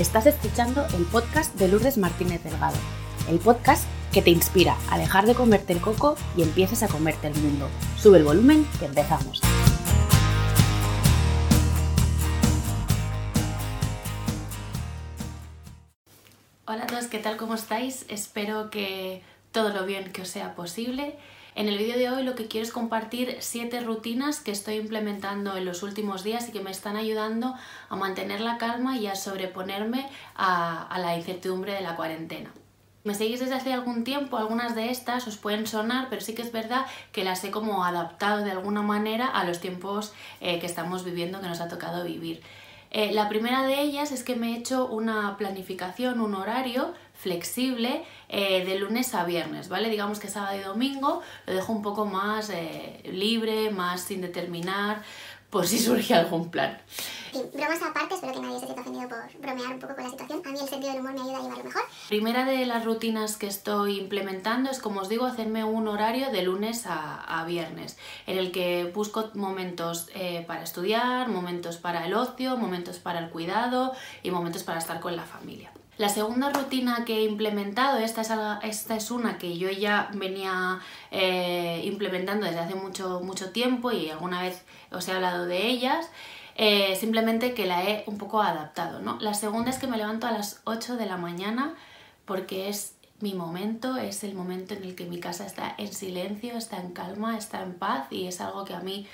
Estás escuchando el podcast de Lourdes Martínez Delgado, el podcast que te inspira a dejar de comerte el coco y empieces a comerte el mundo. Sube el volumen que empezamos. Hola a todos, ¿qué tal? ¿Cómo estáis? Espero que todo lo bien que os sea posible. En el vídeo de hoy lo que quiero es compartir siete rutinas que estoy implementando en los últimos días y que me están ayudando a mantener la calma y a sobreponerme a, a la incertidumbre de la cuarentena. Me seguís desde hace algún tiempo, algunas de estas os pueden sonar, pero sí que es verdad que las he como adaptado de alguna manera a los tiempos eh, que estamos viviendo, que nos ha tocado vivir. Eh, la primera de ellas es que me he hecho una planificación, un horario flexible eh, de lunes a viernes, ¿vale? Digamos que sábado y domingo lo dejo un poco más eh, libre, más sin determinar, por si surge algún plan. Bromas aparte, espero que nadie se sienta ofendido por bromear un poco con la situación. A mí el sentido del humor me ayuda a llevarlo mejor. Primera de las rutinas que estoy implementando es, como os digo, hacerme un horario de lunes a, a viernes, en el que busco momentos eh, para estudiar, momentos para el ocio, momentos para el cuidado y momentos para estar con la familia. La segunda rutina que he implementado, esta es, esta es una que yo ya venía eh, implementando desde hace mucho, mucho tiempo y alguna vez os he hablado de ellas, eh, simplemente que la he un poco adaptado. ¿no? La segunda es que me levanto a las 8 de la mañana porque es mi momento, es el momento en el que mi casa está en silencio, está en calma, está en paz y es algo que a mí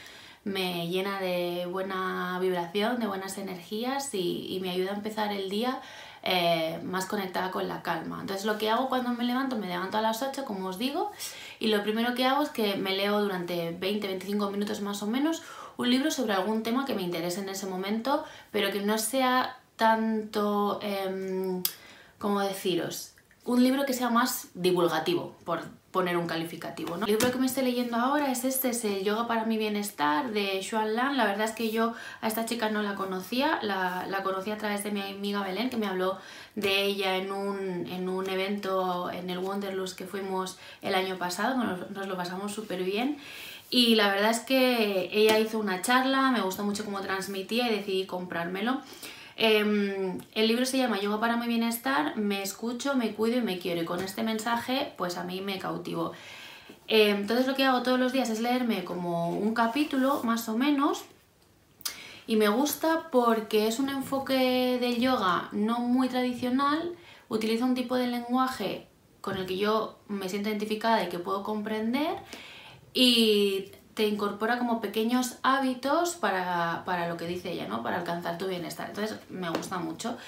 me llena de buena vibración, de buenas energías y, y me ayuda a empezar el día eh, más conectada con la calma. Entonces lo que hago cuando me levanto, me levanto a las 8, como os digo, y lo primero que hago es que me leo durante 20-25 minutos más o menos un libro sobre algún tema que me interese en ese momento, pero que no sea tanto, eh, como deciros, un libro que sea más divulgativo, por poner un calificativo. ¿no? El libro que me estoy leyendo ahora es este, es el Yoga para mi bienestar de Xuan Lan. La verdad es que yo a esta chica no la conocía, la, la conocí a través de mi amiga Belén, que me habló de ella en un, en un evento en el Wanderlust que fuimos el año pasado, nos, nos lo pasamos súper bien. Y la verdad es que ella hizo una charla, me gustó mucho cómo transmitía y decidí comprármelo. Eh, el libro se llama Yoga para mi bienestar, me escucho, me cuido y me quiero. Y con este mensaje, pues a mí me cautivó. Eh, entonces lo que hago todos los días es leerme como un capítulo, más o menos, y me gusta porque es un enfoque del yoga no muy tradicional, utiliza un tipo de lenguaje con el que yo me siento identificada y que puedo comprender y te incorpora como pequeños hábitos para, para, lo que dice ella, ¿no? Para alcanzar tu bienestar. Entonces me gusta mucho.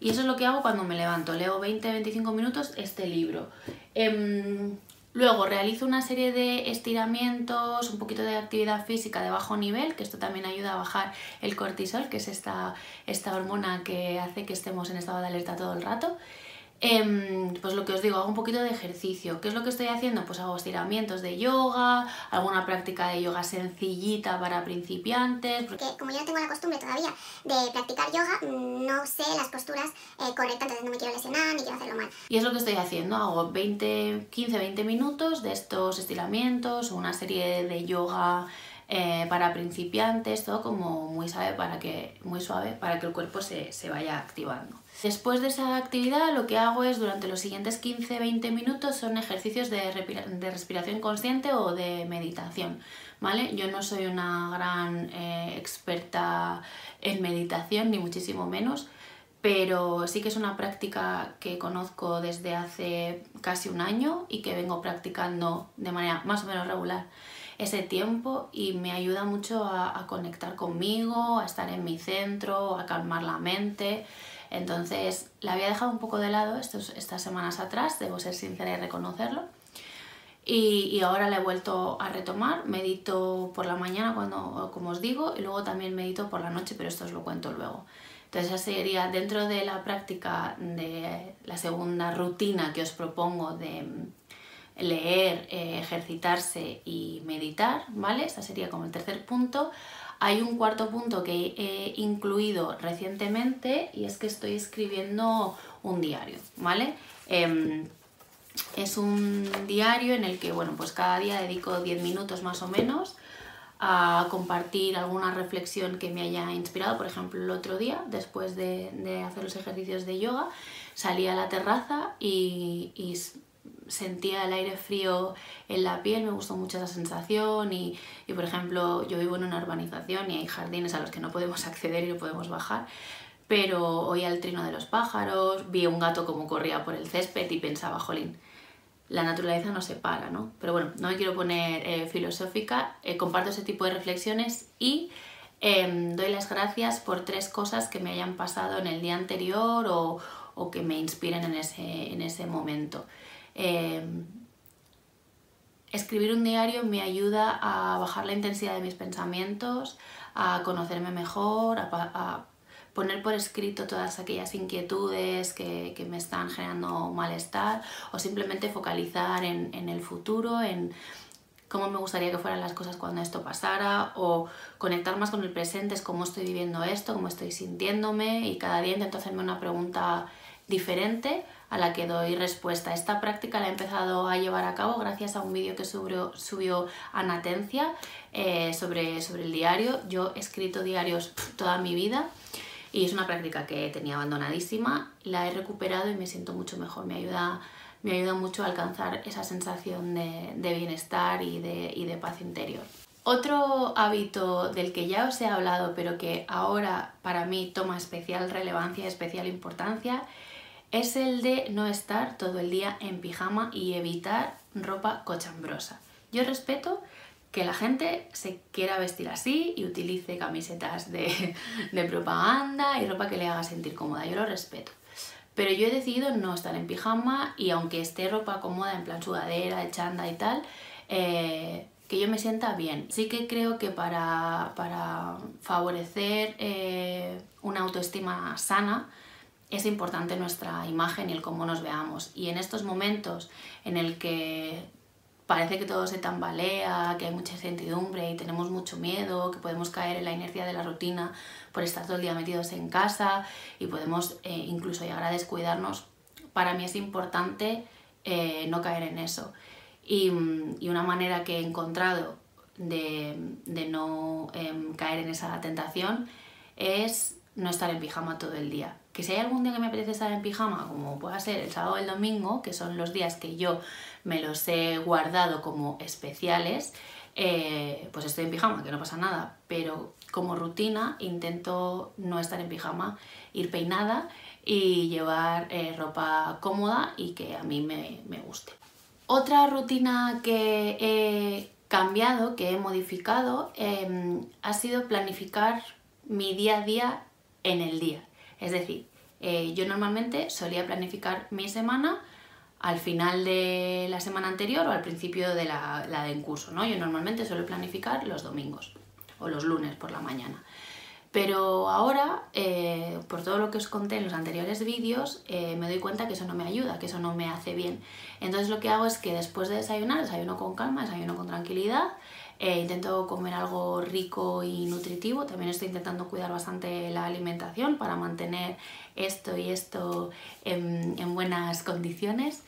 Y eso es lo que hago cuando me levanto. Leo 20-25 minutos este libro. Eh, luego realizo una serie de estiramientos, un poquito de actividad física de bajo nivel, que esto también ayuda a bajar el cortisol, que es esta, esta hormona que hace que estemos en estado de alerta todo el rato. Eh, pues lo que os digo, hago un poquito de ejercicio. ¿Qué es lo que estoy haciendo? Pues hago estiramientos de yoga, alguna práctica de yoga sencillita para principiantes. Porque como yo no tengo la costumbre todavía de practicar yoga, no sé las posturas eh, correctas, entonces no me quiero lesionar ni quiero hacerlo mal. Y es lo que estoy haciendo, hago 20, 15-20 minutos de estos estiramientos, una serie de yoga eh, para principiantes, todo como muy suave para que, muy suave para que el cuerpo se, se vaya activando. Después de esa actividad lo que hago es durante los siguientes 15-20 minutos son ejercicios de, de, respiración consciente o de meditación. ¿vale? Yo no soy una gran eh, experta en meditación, ni muchísimo menos, pero sí que es una práctica que conozco desde hace casi un año y que vengo practicando de manera más o menos regular ese tiempo y me ayuda mucho a, conectar conmigo, a estar en mi centro, a calmar la mente. Entonces la había dejado un poco de lado estos, estas semanas atrás, debo ser sincera y reconocerlo. Y, y, ahora la he vuelto a retomar, medito por la mañana, cuando, como os digo, y luego también medito por la noche, pero esto os lo cuento luego. Entonces esa sería dentro de la práctica de la segunda rutina que os propongo de leer, eh, ejercitarse y meditar, ¿vale? Esta sería como el tercer punto. Hay un cuarto punto que he incluido recientemente y es que estoy escribiendo un diario, ¿vale? Eh, es un diario en el que, bueno, pues cada día dedico 10 minutos más o menos a compartir alguna reflexión que me haya inspirado. Por ejemplo, el otro día, después de, hacer los ejercicios de yoga, salí a la terraza y, y, sentía el aire frío en la piel, me gustó mucho esa sensación y, y, por ejemplo, yo vivo en una urbanización y hay jardines a los que no podemos acceder y no podemos bajar, pero oía el trino de los pájaros, vi un gato como corría por el césped y pensaba, jolín, la naturaleza nos separa, ¿no? Pero bueno, no me quiero poner eh, filosófica, eh, comparto ese tipo de reflexiones y em, doy las gracias por tres cosas que me hayan pasado en el día anterior o, o que me inspiren en ese, en ese momento. Em, escribir un diario me ayuda a bajar la intensidad de mis pensamientos, a conocerme mejor, a poner por escrito todas aquellas inquietudes que, me están generando malestar o simplemente focalizar en, el futuro, en cómo me gustaría que fueran las cosas cuando esto pasara o conectar más con el presente, es cómo estoy viviendo esto, cómo estoy sintiéndome y cada día intento hacerme una pregunta diferente a la que doy respuesta. Esta práctica la he empezado a llevar a cabo gracias a un vídeo que subió, subió Anatencia eh, sobre, sobre el diario. Yo he escrito diarios toda mi vida y es una práctica que tenía abandonadísima, la he recuperado y me siento mucho mejor, me ayuda, me ayuda mucho a alcanzar esa sensación de, bienestar y de, y de paz interior. Otro hábito del que ya os he hablado, pero que ahora para mí toma especial relevancia especial importancia, es el de no estar todo el día en pijama y evitar ropa cochambrosa. Yo respeto que la gente se quiera vestir así y utilice camisetas de, propaganda y ropa que le haga sentir cómoda. Yo lo respeto. Pero yo he decidido no estar en pijama y aunque esté ropa cómoda, en plan sudadera, de chanda y tal, eh, que yo me sienta bien. Sí que creo que para, favorecer eh, una autoestima sana, es importante nuestra imagen y el cómo nos veamos. Y en estos momentos en el que parece que todo se tambalea, que hay mucha incertidumbre y tenemos mucho miedo, que podemos caer en la inercia de la rutina por estar todo el día metidos en casa y podemos eh, incluso llegar a descuidarnos. Para mí es importante eh, no caer en eso. Y, una manera que he encontrado de, no em, caer en esa tentación es no estar en pijama todo el día. Que si hay algún día que me apetece estar en pijama, como pueda ser el sábado o el domingo, que son los días que yo me los he guardado como especiales, eh, pues estoy en pijama, que no pasa nada, pero como rutina intento no estar en pijama, ir peinada y llevar eh, ropa cómoda y que a mí me, guste. Otra rutina que he cambiado, que he modificado, em, ha sido planificar mi día a día en el día. Es decir, eh, yo normalmente solía planificar mi semana al final de la semana anterior o al principio de la, la en curso. ¿no? Yo normalmente suelo planificar los domingos o los lunes por la mañana. Pero ahora, eh, por todo lo que os conté en los anteriores vídeos, eh, me doy cuenta que eso no me ayuda, que eso no me hace bien. Entonces lo que hago es que después de desayunar, desayuno con calma, desayuno con tranquilidad, eh, intento comer algo rico y nutritivo, también estoy intentando cuidar bastante la alimentación para mantener esto y esto en, buenas condiciones.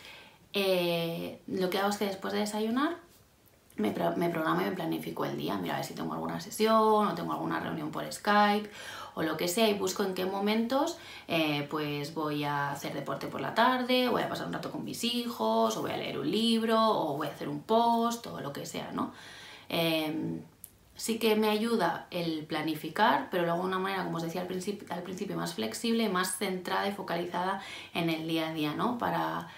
lo que hago es que después de desayunar me, me programo y me planifico el día, mira a ver si tengo alguna sesión o tengo alguna reunión por Skype o lo que sea y busco en qué momentos eh, pues voy a hacer deporte por la tarde, voy a pasar un rato con mis hijos o voy a leer un libro o voy a hacer un post o lo que sea, ¿no? Em, sí que me ayuda el planificar, pero luego de una manera, como os decía al principio, al principio más flexible, más centrada y focalizada en el día a día, ¿no? Para,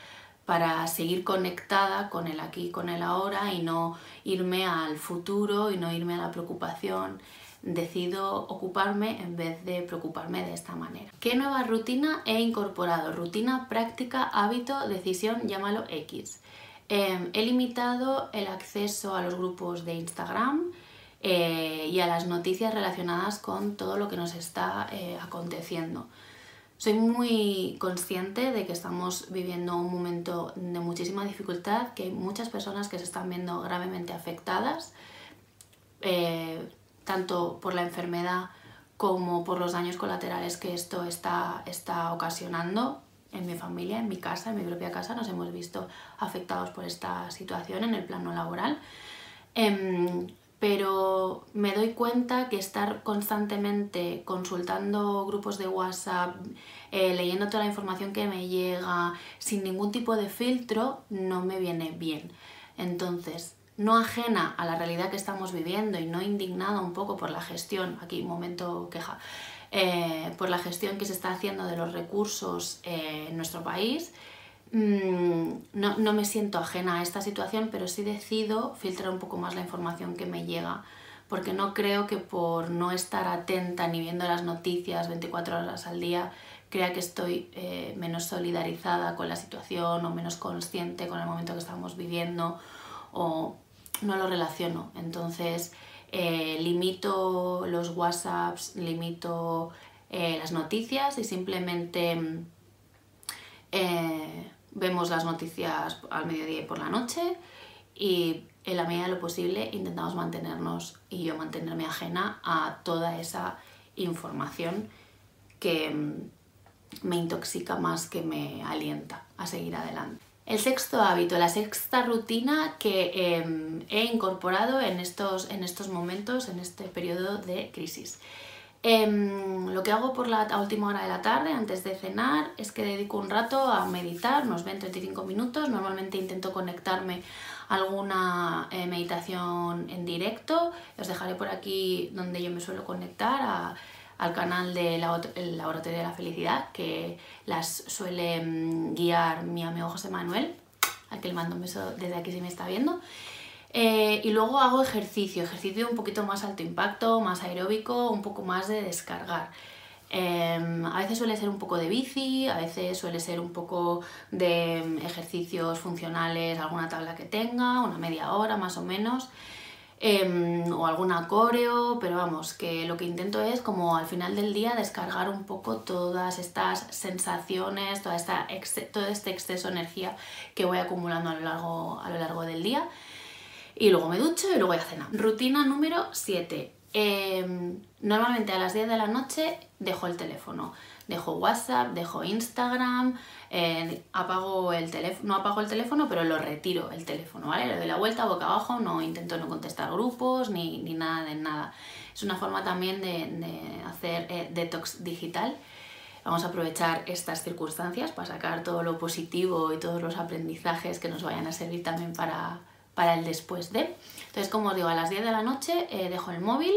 para seguir conectada con el aquí, con el ahora y no irme al futuro y no irme a la preocupación. Decido ocuparme en vez de preocuparme de esta manera. ¿Qué nueva rutina he incorporado? Rutina, práctica, hábito, decisión, llámalo X. Em, he limitado el acceso a los grupos de Instagram eh, y a las noticias relacionadas con todo lo que nos está eh, aconteciendo. Soy muy consciente de que estamos viviendo un momento de muchísima dificultad, que hay muchas personas que se están viendo gravemente afectadas, eh, tanto por la enfermedad como por los daños colaterales que esto está, está ocasionando. En mi familia, en mi casa, en mi propia casa, nos hemos visto afectados por esta situación en el plano laboral. Em, pero me doy cuenta que estar constantemente consultando grupos de WhatsApp, eh, leyendo toda la información que me llega, sin ningún tipo de filtro, no me viene bien. Entonces, no ajena a la realidad que estamos viviendo y no indignada un poco por la gestión, aquí momento queja, eh, por la gestión que se está haciendo de los recursos eh, en nuestro país, Mm, no, no, me siento ajena a esta situación, pero sí decido filtrar un poco más la información que me llega, porque no creo que por no estar atenta ni viendo las noticias 24 horas al día, crea que estoy eh, menos solidarizada con la situación o menos consciente con el momento que estamos viviendo o no lo relaciono. Entonces, eh, limito los WhatsApps, limito eh, las noticias y simplemente vemos las noticias al mediodía y por la noche y en la medida de lo posible intentamos mantenernos y yo mantenerme ajena a toda esa información que mm, me intoxica más que me alienta a seguir adelante. El sexto hábito, la sexta rutina que em, he incorporado en estos, en estos momentos, en este periodo de crisis. Em, lo que hago por la última hora de la tarde, antes de cenar, es que dedico un rato a meditar, unos 20-35 minutos. Normalmente intento conectarme a alguna eh, meditación en directo. Os dejaré por aquí donde yo me suelo conectar al canal de la, Laboratorio de la Felicidad, que las suele mm, guiar mi amigo José Manuel, al que le mando un beso desde aquí si me está viendo. Eh, y luego hago ejercicio, ejercicio un poquito más alto impacto, más aeróbico, un poco más de descargar. Em, a veces suele ser un poco de bici, a veces suele ser un poco de em, ejercicios funcionales, alguna tabla que tenga, una media hora más o menos, em, o alguna coreo, pero vamos, que lo que intento es como al final del día descargar un poco todas estas sensaciones, toda esta todo este exceso de energía que voy acumulando a lo largo, a lo largo del día y luego me ducho y luego voy a cenar. Rutina número 7. Em, normalmente a las 10 de la noche dejo el teléfono. Dejo WhatsApp, dejo Instagram, apago el teléfono, no apago el teléfono, pero lo retiro el teléfono, ¿vale? Le doy la vuelta boca abajo, no intento no contestar grupos ni, ni nada de nada. Es una forma también de, de hacer eh, detox digital. Vamos a aprovechar estas circunstancias para sacar todo lo positivo y todos los aprendizajes que nos vayan a servir también para, para el después de. Entonces, como os digo, a las 10 de la noche eh, dejo el móvil,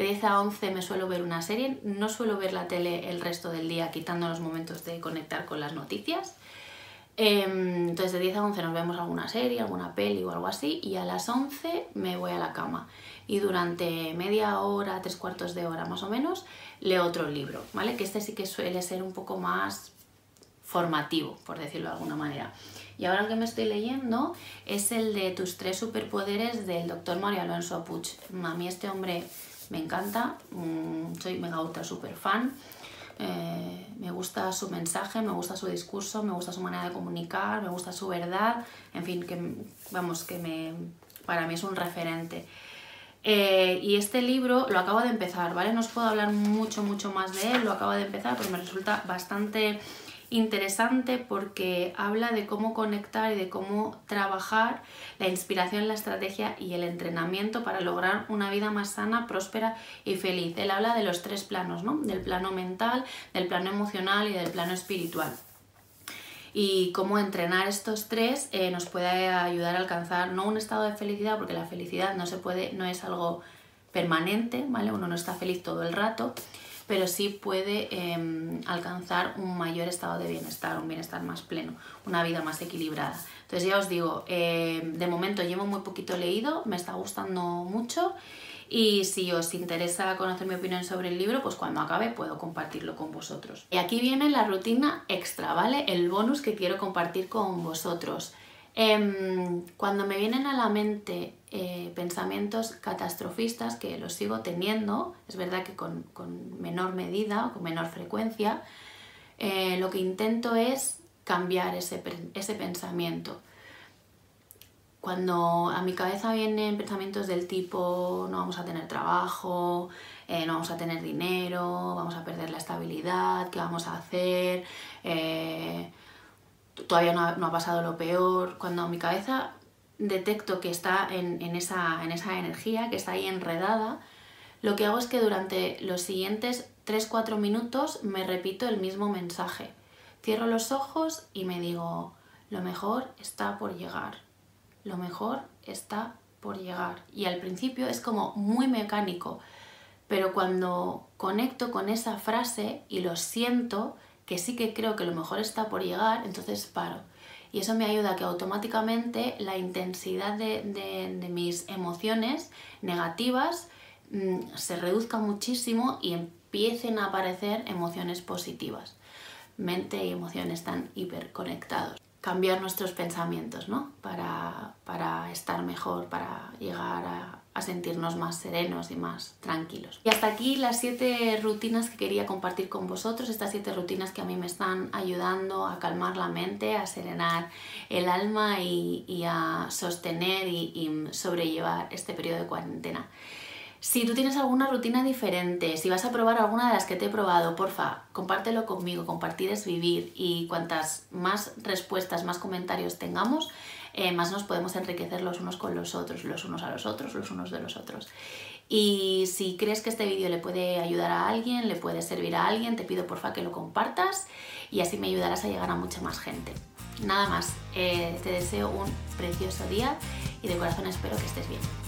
de 10 a 11 me suelo ver una serie, no suelo ver la tele el resto del día quitando los momentos de conectar con las noticias. Em, entonces de 10 a 11 nos vemos alguna serie, alguna peli o algo así y a las 11 me voy a la cama y durante media hora, tres cuartos de hora más o menos, leo otro libro, ¿vale? Que este sí que suele ser un poco más formativo, por decirlo de alguna manera. Y ahora el que me estoy leyendo es el de tus tres superpoderes del doctor Mario Alonso Apuch. A mí este hombre me encanta, mm, soy mega ultra super fan. Eh, me gusta su mensaje, me gusta su discurso, me gusta su manera de comunicar, me gusta su verdad, en fin, que vamos, que me, para mí es un referente. Eh, y este libro lo acabo de empezar, ¿vale? No os puedo hablar mucho, mucho más de él, lo acabo de empezar, pero me resulta bastante interesante porque habla de cómo conectar y de cómo trabajar la inspiración, la estrategia y el entrenamiento para lograr una vida más sana, próspera y feliz. Él habla de los tres planos, ¿no? Del plano mental, del plano emocional y del plano espiritual. Y cómo entrenar estos tres eh, nos puede ayudar a alcanzar no un estado de felicidad, porque la felicidad no se puede, no es algo permanente, ¿vale? Uno no está feliz todo el rato, pero sí puede em, alcanzar un mayor estado de bienestar, un bienestar más pleno, una vida más equilibrada. Entonces ya os digo, em, de momento llevo muy poquito leído, me está gustando mucho y si os interesa conocer mi opinión sobre el libro, pues cuando acabe puedo compartirlo con vosotros. Y aquí viene la rutina extra, ¿vale? El bonus que quiero compartir con vosotros. Em, cuando me vienen a la mente eh, pensamientos catastrofistas, que los sigo teniendo, es verdad que con, menor medida o con menor frecuencia, eh, lo que intento es cambiar ese, ese pensamiento. Cuando a mi cabeza vienen pensamientos del tipo no vamos a tener trabajo, eh, no vamos a tener dinero, vamos a perder la estabilidad, ¿qué vamos a hacer? Todavía no ha, pasado lo peor. Cuando mi cabeza detecto que está en, esa, en esa energía, que está ahí enredada, lo que hago es que durante los siguientes 3-4 minutos me repito el mismo mensaje. Cierro los ojos y me digo, lo mejor está por llegar, lo mejor está por llegar. Y al principio es como muy mecánico, pero cuando conecto con esa frase y lo siento, que sí que creo que lo mejor está por llegar, entonces paro. Y eso me ayuda a que automáticamente la intensidad de, mis emociones negativas mm, se reduzca muchísimo y empiecen a aparecer emociones positivas. Mente y emociones están hiperconectados cambiar nuestros pensamientos, ¿no? Para, para estar mejor, para llegar a, sentirnos más serenos y más tranquilos. Y hasta aquí las siete rutinas que quería compartir con vosotros, estas siete rutinas que a mí me están ayudando a calmar la mente, a serenar el alma y, y a sostener y, y sobrellevar este periodo de cuarentena. Si tú tienes alguna rutina diferente, si vas a probar alguna de las que te he probado, porfa, compártelo conmigo. Compartir es vivir y cuantas más respuestas, más comentarios tengamos, eh, más nos podemos enriquecer los unos con los otros, los unos a los otros, los unos de los otros. Y si crees que este vídeo le puede ayudar a alguien, le puede servir a alguien, te pido porfa que lo compartas y así me ayudarás a llegar a mucha más gente. Nada más, eh, te deseo un precioso día y de corazón espero que estés bien.